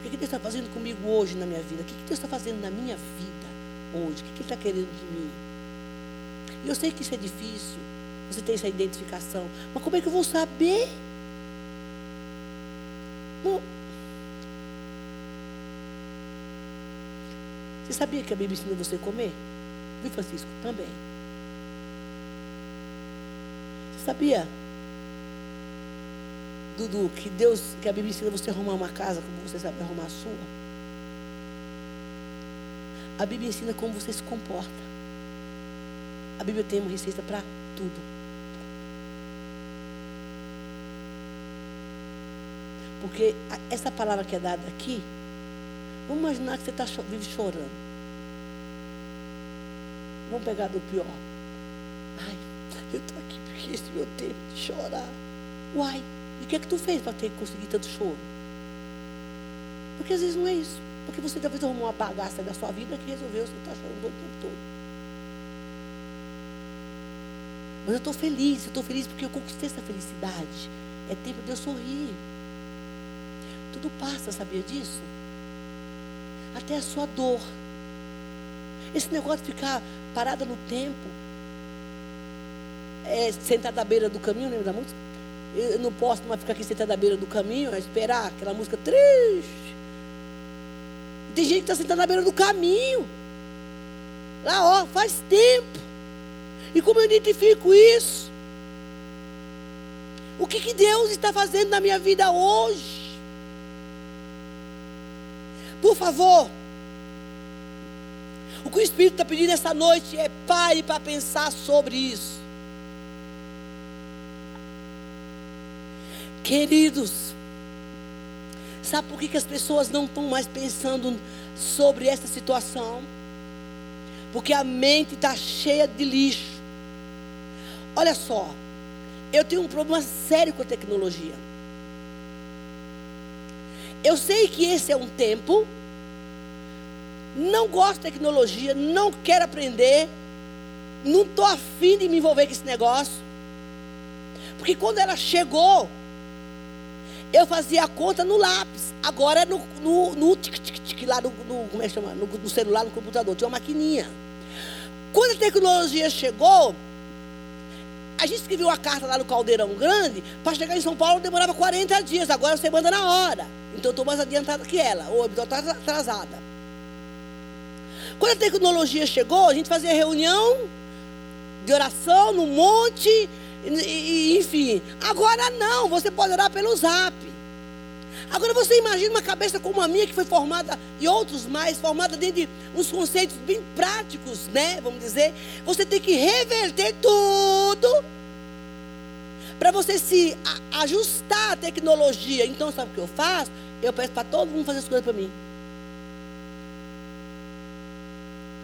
O que Deus está fazendo comigo hoje na minha vida? O que Deus está fazendo na minha vida hoje? O que Ele está querendo de mim? Eu sei que isso é difícil. Você tem essa identificação. Mas como é que eu vou saber? Bom, você sabia que a Bíblia ensina você a comer? Viu, Francisco? Também. Você sabia, Dudu, que Deus, que a Bíblia ensina você a arrumar uma casa como você sabe arrumar a sua? A Bíblia ensina como você se comporta. A Bíblia tem uma receita para tudo. Porque essa palavra que é dada aqui, vamos imaginar que você está vive chorando. Vamos pegar do pior. Ai, eu estou aqui porque esse meu tempo de chorar. Uai, e o que é que tu fez para ter conseguido tanto choro? Porque às vezes não é isso. Porque você talvez arrumou uma bagaça da sua vida que resolveu você estar tá chorando o tempo todo. Mas eu estou feliz, eu estou feliz porque eu conquistei essa felicidade. É tempo de eu sorrir. Tudo passa, sabia disso? Até a sua dor. Esse negócio de ficar parada no tempo, é, sentada à beira do caminho, lembra da música? Eu não posso mais ficar aqui sentada à beira do caminho, a esperar aquela música triste. Tem gente que está sentada à beira do caminho. Lá, ó, faz tempo. E como eu identifico isso? O que, que Deus está fazendo na minha vida hoje? Por favor. O que o Espírito está pedindo essa noite é pare para pensar sobre isso. Queridos, sabe por que, que as pessoas não estão mais pensando sobre essa situação? Porque a mente está cheia de lixo. Olha só, eu tenho um problema sério com a tecnologia. Eu sei que esse é um tempo. Não gosto de tecnologia, não quero aprender. Não estou afim de me envolver com esse negócio. Porque quando ela chegou, eu fazia a conta no lápis. Agora é no, no, no tic, tic, tic, lá no, no, como é que chama? No, no celular, no computador. Tinha uma maquininha. Quando a tecnologia chegou, a gente escreveu uma carta lá no Caldeirão Grande, para chegar em São Paulo demorava 40 dias. Agora você manda na hora. Então eu estou mais adiantada que ela, ou então está atrasada. Quando a tecnologia chegou, a gente fazia reunião de oração no monte, enfim. Agora não, você pode orar pelo zap. Agora você imagina uma cabeça como a minha, que foi formada, e outros mais, formada dentro de uns conceitos bem práticos, né? Vamos dizer. Você tem que reverter tudo para você se ajustar à tecnologia. Então, sabe o que eu faço? Eu peço para todo mundo fazer as coisas para mim.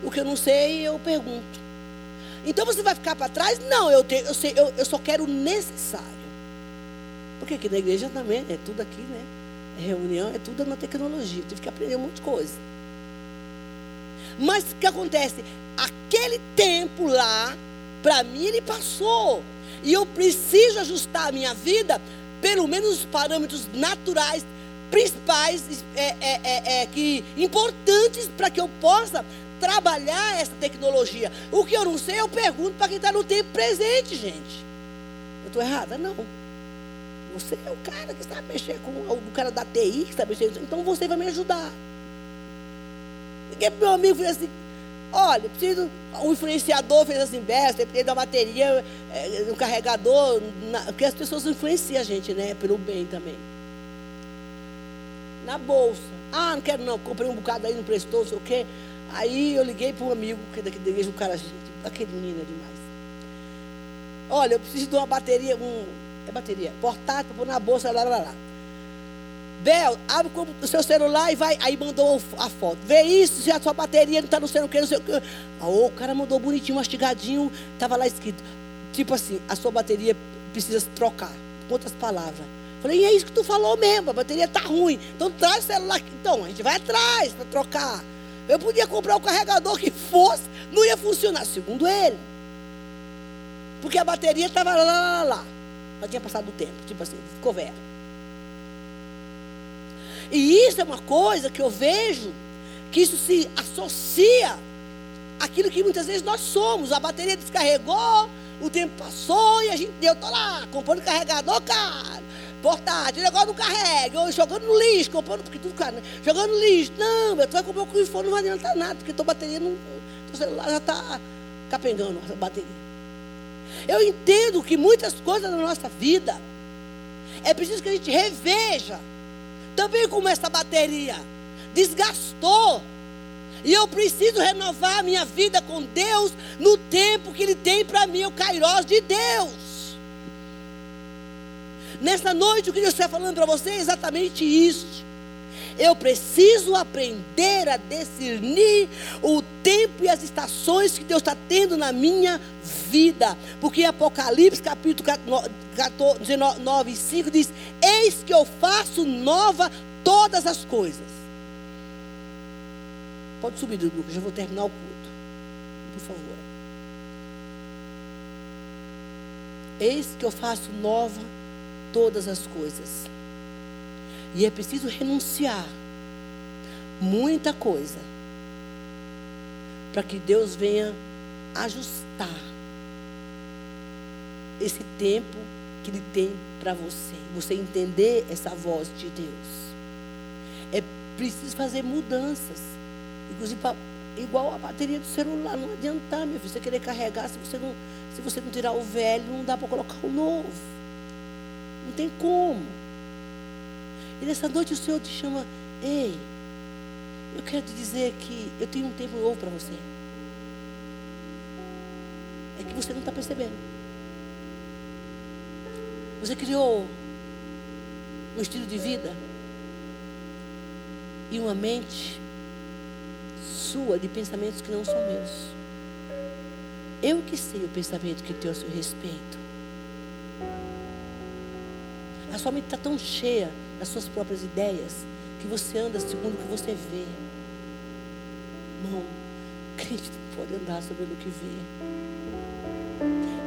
O que eu não sei, eu pergunto. Então você vai ficar para trás? Não, eu, te, eu, sei, eu, eu só quero o necessário. Porque aqui na igreja também é tudo aqui, né? É reunião, é tudo na tecnologia. Eu tive que aprender um monte de coisa. Mas o que acontece? Aquele tempo lá, para mim, ele passou. E eu preciso ajustar a minha vida, pelo menos os parâmetros naturais principais é, é, é, é que importantes para que eu possa trabalhar essa tecnologia. O que eu não sei, eu pergunto para quem está no tempo presente, gente. Eu estou errada? Não. Você é o cara que sabe mexer com o cara da TI, que sabe mexer. Então você vai me ajudar. Porque meu amigo fez assim, Olha, preciso. O influenciador fez assim, besta, dependendo da bateria, é, no carregador, na, porque as pessoas influenciam a gente, né? Pelo bem também. Na bolsa. Ah, não quero não, comprei um bocado aí, não prestou, sei o quê. Aí eu liguei para um amigo, que daqui da igreja, um cara, aquele menino é demais. Olha, eu preciso de uma bateria, um, é bateria, portátil, pôr na bolsa, lá, lá, lá. Bel, abre o seu celular e vai. Aí mandou a foto. Vê isso, se a sua bateria não está no sei o que, não sei o que. Ah, o cara mandou bonitinho, mastigadinho. Estava lá escrito. Tipo assim, a sua bateria precisa se trocar. Outras palavras. Falei, e é isso que tu falou mesmo, a bateria está ruim. Então traz o celular. Então, a gente vai atrás para trocar. Eu podia comprar o carregador que fosse, não ia funcionar, segundo ele. Porque a bateria estava lá, lá, lá. Já tinha passado o tempo, tipo assim, ficou velha. E isso é uma coisa que eu vejo que isso se associa àquilo que muitas vezes nós somos. A bateria descarregou, o tempo passou e a gente, eu estou lá comprando carregador caro, portátil, negócio não carrega, ou jogando no lixo, comprando, porque tudo caro, né? Jogando no lixo. Não, meu, tu vai comprar o que for, não vai adiantar nada, porque tua bateria não. Teu celular já está capengando a bateria. Eu entendo que muitas coisas na nossa vida é preciso que a gente reveja também como essa bateria desgastou. E eu preciso renovar a minha vida com Deus no tempo que Ele tem para mim, o Kairos de Deus. Nessa noite, o que Deus está falando para você é exatamente isso. Eu preciso aprender a discernir o tempo e as estações que Deus está tendo na minha vida. Porque Apocalipse capítulo 19, 5 diz: Eis que eu faço nova todas as coisas. Pode subir, Lucas, já vou terminar o culto. Por favor. Eis que eu faço nova todas as coisas. E é preciso renunciar muita coisa para que Deus venha ajustar esse tempo que Ele tem para você. Você entender essa voz de Deus. É preciso fazer mudanças. Inclusive, igual a bateria do celular. Não adiantar, meu filho, você querer carregar. Se você não, se você não tirar o velho, não dá para colocar o novo. Não tem como. E nessa noite o Senhor te chama, ei, eu quero te dizer que eu tenho um tempo novo para você. É que você não está percebendo. Você criou um estilo de vida e uma mente sua de pensamentos que não são meus. Eu que sei o pensamento que tem a seu respeito. A sua mente está tão cheia das suas próprias ideias que você anda segundo o que você vê. Não, crente não pode andar sobre o que vê.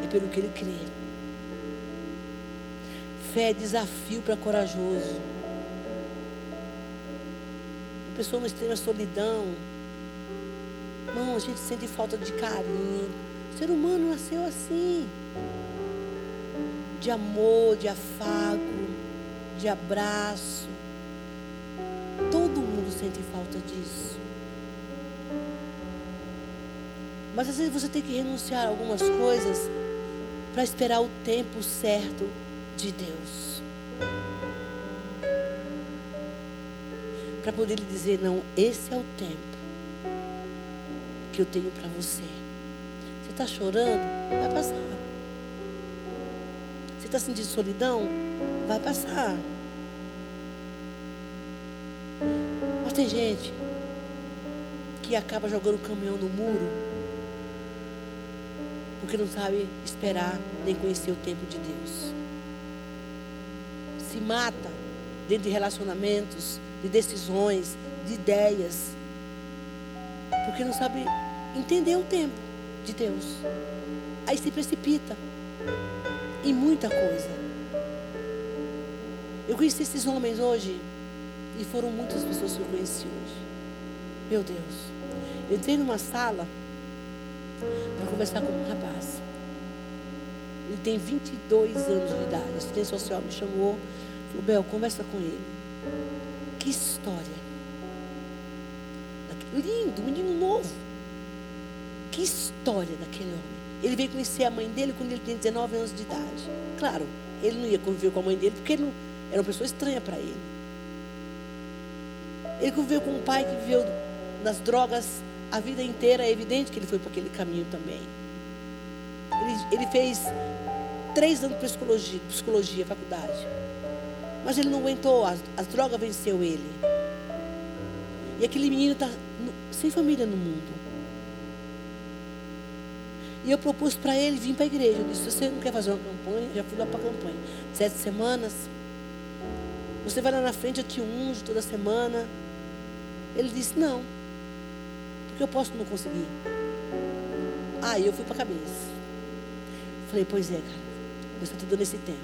É pelo que ele crê. Fé é desafio para corajoso. A pessoa não extrema solidão. Não, a gente sente falta de carinho. O ser humano nasceu assim. De amor, de afago, de abraço. Todo mundo sente falta disso. Mas às vezes você tem que renunciar a algumas coisas para esperar o tempo certo de Deus. Para poder lhe dizer, não, esse é o tempo que eu tenho para você. Você está chorando? Vai passar. Está sentindo solidão? Vai passar. Mas tem gente que acaba jogando o caminhão no muro porque não sabe esperar nem conhecer o tempo de Deus se mata dentro de relacionamentos, de decisões, de ideias, porque não sabe entender o tempo de Deus. Aí se precipita em muita coisa. Eu conheci esses homens hoje e foram muitas pessoas que eu conheci hoje. Meu Deus. Eu entrei numa sala para conversar com um rapaz. Ele tem 22 anos de idade. A assistência social me chamou Falou, Bel, conversa com ele. Que história. Lindo, menino novo. Que história daquele homem. Ele veio conhecer a mãe dele quando ele tinha 19 anos de idade. Claro, ele não ia conviver com a mãe dele porque ele não, era uma pessoa estranha para ele. Ele conviveu com um pai que viveu nas drogas a vida inteira. É evidente que ele foi para aquele caminho também. Ele, ele fez três anos de psicologia, psicologia, faculdade. Mas ele não aguentou, as, as drogas venceu ele. E aquele menino está sem família no mundo. E eu propus para ele vir para a igreja. Eu disse: se você não quer fazer uma campanha, já fui lá para a campanha. Sete semanas. Você vai lá na frente, eu te unjo toda semana. Ele disse: não. Porque eu posso não conseguir. Aí eu fui para a cabeça. Falei: pois é, cara. Deus está te dando esse tempo.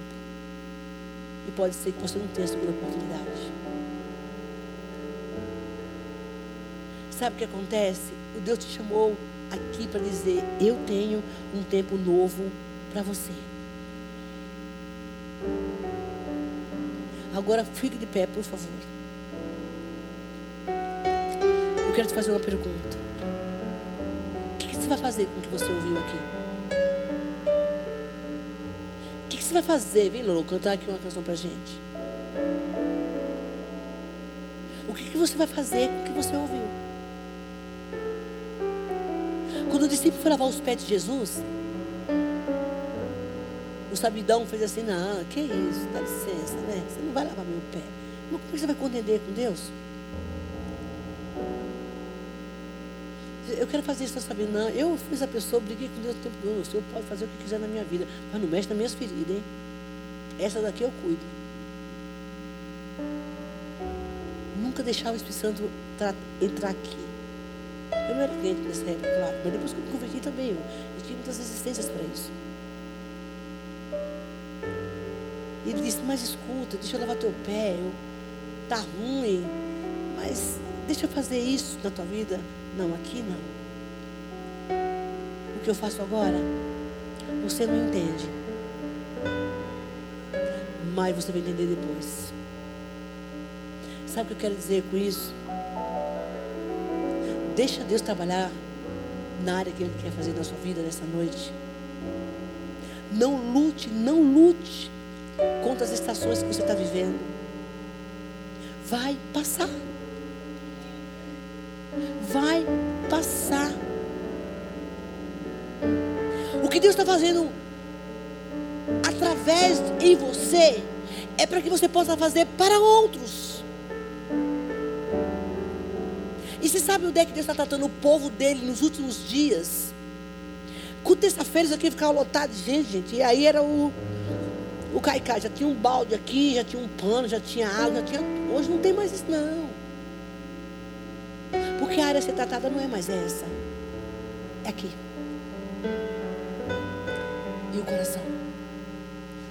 E pode ser que você não tenha a segunda oportunidade. Sabe o que acontece? O Deus te chamou aqui para dizer: Eu tenho um tempo novo para você. Agora fique de pé, por favor. Eu quero te fazer uma pergunta. O que você vai fazer com o que você ouviu aqui? O que você vai fazer? Vem, Lolo, cantar aqui uma canção para gente. O que você vai fazer com o que você ouviu? Discípulo foi lavar os pés de Jesus, o sabidão fez assim: Não, que isso, dá licença, né? Você não vai lavar meu pé. Mas como é você vai contender com Deus? Eu quero fazer isso, sabe? Não, eu fui essa pessoa, briguei com Deus o tempo todo. O Senhor pode fazer o que quiser na minha vida, mas não mexe nas minhas feridas, hein? Essa daqui eu cuido. Nunca deixar o Espírito Santo entrar aqui. Eu não era crente nessa época, claro, mas depois que eu me converti também, eu, eu tinha muitas resistências para isso. E ele disse, mas escuta, deixa eu lavar teu pé, eu, tá ruim, mas deixa eu fazer isso na tua vida. Não, aqui não. O que eu faço agora, você não entende. Mas você vai entender depois. Sabe o que eu quero dizer com isso? Deixa Deus trabalhar na área que Ele quer fazer na sua vida nessa noite. Não lute, não lute contra as estações que você está vivendo. Vai passar. Vai passar. O que Deus está fazendo através em você é para que você possa fazer para outros. Você sabe onde é que Deus está tratando o povo dele nos últimos dias? Com terça-feira aqui ficava lotado de gente, gente. E aí era o, o caicai. Já tinha um balde aqui, já tinha um pano, já tinha água, já tinha. Hoje não tem mais isso, não. Porque a área a ser tratada não é mais essa. É aqui. E o coração.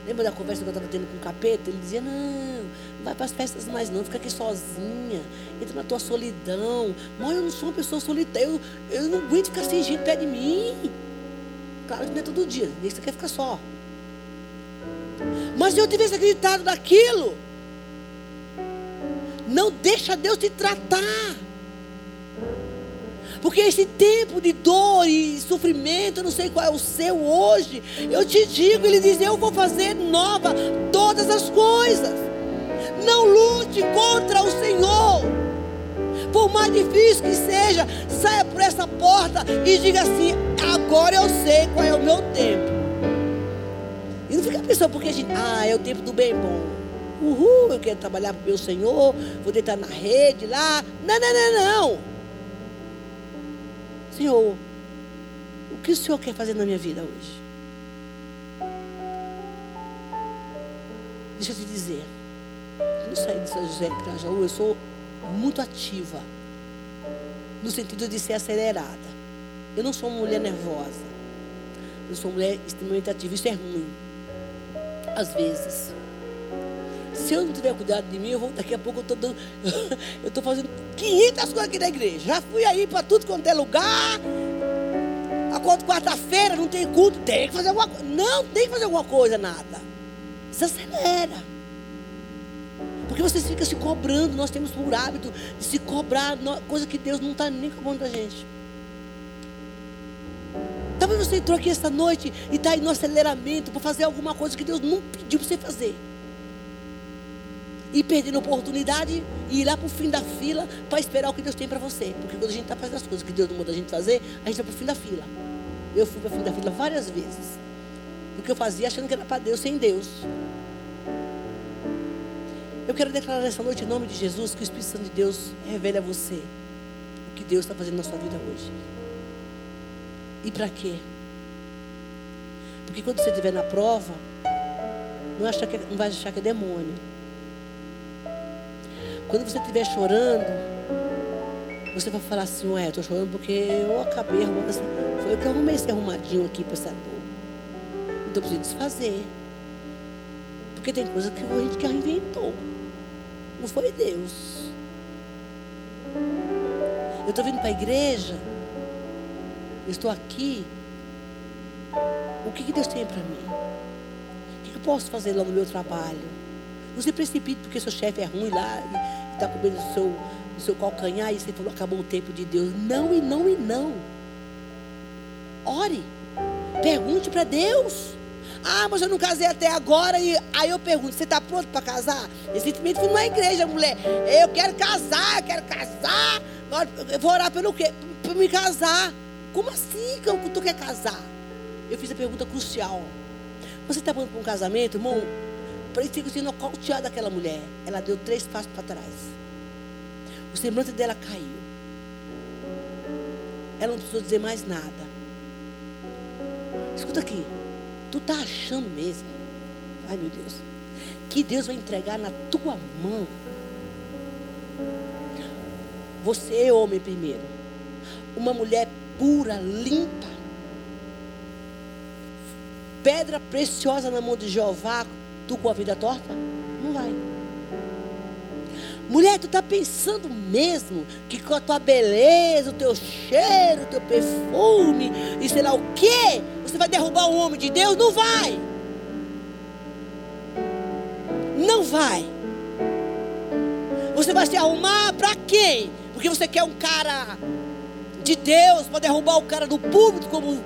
Lembra da conversa que eu estava tendo com o capeta? Ele dizia: Não, não vai para as festas mais, não, fica aqui sozinha, entra na tua solidão. Mãe, eu não sou uma pessoa solitária, eu, eu não aguento ficar gente perto de mim. Claro que não é todo dia, nem você quer ficar só. Mas se eu tivesse acreditado naquilo, não deixa Deus te tratar. Porque esse tempo de dor e sofrimento, eu não sei qual é o seu hoje, eu te digo, ele diz: Eu vou fazer nova todas as coisas. Não lute contra o Senhor. Por mais difícil que seja, saia por essa porta e diga assim: Agora eu sei qual é o meu tempo. E não fica pensando porque a gente, ah, é o tempo do bem bom. Uhul, eu quero trabalhar para o meu Senhor, vou deitar na rede lá. Não, não, não, não. Senhor, o que o Senhor quer fazer na minha vida hoje? Deixa eu te dizer. Eu saí de São José Grajaú, eu sou muito ativa. No sentido de ser acelerada. Eu não sou uma mulher nervosa. Eu sou uma mulher extremamente ativa. Isso é ruim. Às vezes. Se eu não tiver cuidado de mim, eu vou, daqui a pouco eu estou dando. Eu estou fazendo 500 coisas aqui na igreja. Já fui aí para tudo quanto é lugar. A quarta-feira não tem culto, tem que fazer alguma coisa. Não, tem que fazer alguma coisa, nada. Desacelera. Porque você fica se cobrando. Nós temos por hábito de se cobrar, coisa que Deus não está nem cobrando da gente. Talvez você entrou aqui esta noite e está aí no aceleramento para fazer alguma coisa que Deus não pediu para você fazer. E perdendo a oportunidade e ir lá para o fim da fila para esperar o que Deus tem para você. Porque quando a gente está fazendo as coisas que Deus não manda a gente fazer, a gente vai para o fim da fila. Eu fui para o fim da fila várias vezes. Porque eu fazia achando que era para Deus sem Deus. Eu quero declarar essa noite em nome de Jesus que o Espírito Santo de Deus revele a você o que Deus está fazendo na sua vida hoje. E para quê? Porque quando você estiver na prova, não, acha que, não vai achar que é demônio. Quando você estiver chorando, você vai falar assim, ué, estou chorando porque eu acabei arrumando. Foi eu que arrumei esse arrumadinho aqui para essa dor. Então eu preciso desfazer. Porque tem coisa que a gente que inventou. Não foi Deus. Eu estou vindo para a igreja. Estou aqui. O que, que Deus tem para mim? O que, que eu posso fazer lá no meu trabalho? Não se precipite porque seu chefe é ruim lá está comendo o seu, o seu calcanhar e você falou, acabou o tempo de Deus. Não e não e não. Ore. Pergunte para Deus. Ah, mas eu não casei até agora. E aí eu pergunto: você está pronto para casar? Recentemente fui numa igreja, mulher. Eu quero casar, eu quero casar. Eu vou orar pelo quê? Para me casar. Como assim que tu quer casar? Eu fiz a pergunta crucial. Você está pronto para um casamento, irmão? Parecia que eu nocauteado aquela mulher. Ela deu três passos para trás. O semblante dela caiu. Ela não precisou dizer mais nada. Escuta aqui. Tu tá achando mesmo? Ai meu Deus. Que Deus vai entregar na tua mão. Você, homem, primeiro. Uma mulher pura, limpa. Pedra preciosa na mão de Jeová. Tu com a vida torta? Não vai. Mulher, tu está pensando mesmo que com a tua beleza, o teu cheiro, o teu perfume e sei lá o quê, você vai derrubar um homem de Deus? Não vai. Não vai. Você vai se arrumar para quem? Porque você quer um cara de Deus para derrubar o cara do público, como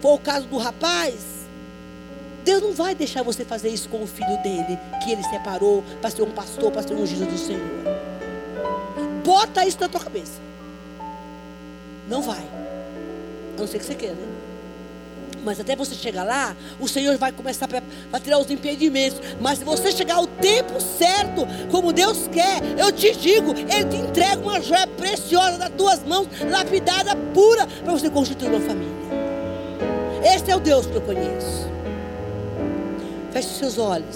foi o caso do rapaz? Deus não vai deixar você fazer isso com o filho dele, que ele separou para ser um pastor, para ser um ungido do Senhor. Bota isso na tua cabeça. Não vai. A não ser que você queira, né? Mas até você chegar lá, o Senhor vai começar a tirar os impedimentos. Mas se você chegar ao tempo certo, como Deus quer, eu te digo, Ele te entrega uma joia preciosa das tuas mãos, lapidada, pura, para você constituir uma família. Esse é o Deus que eu conheço. Feche seus olhos.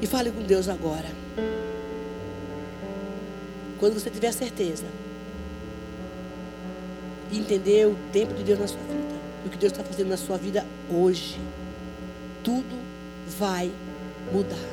E fale com Deus agora. Quando você tiver certeza. E entender o tempo de Deus na sua vida. E o que Deus está fazendo na sua vida hoje. Tudo vai mudar.